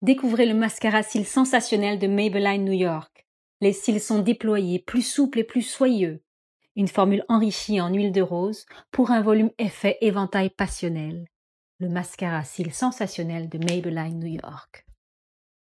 Découvrez le mascara cils sensationnel de Maybelline New York. Les cils sont déployés, plus souples et plus soyeux. Une formule enrichie en huile de rose pour un volume effet éventail passionnel. Le mascara cils sensationnel de Maybelline New York.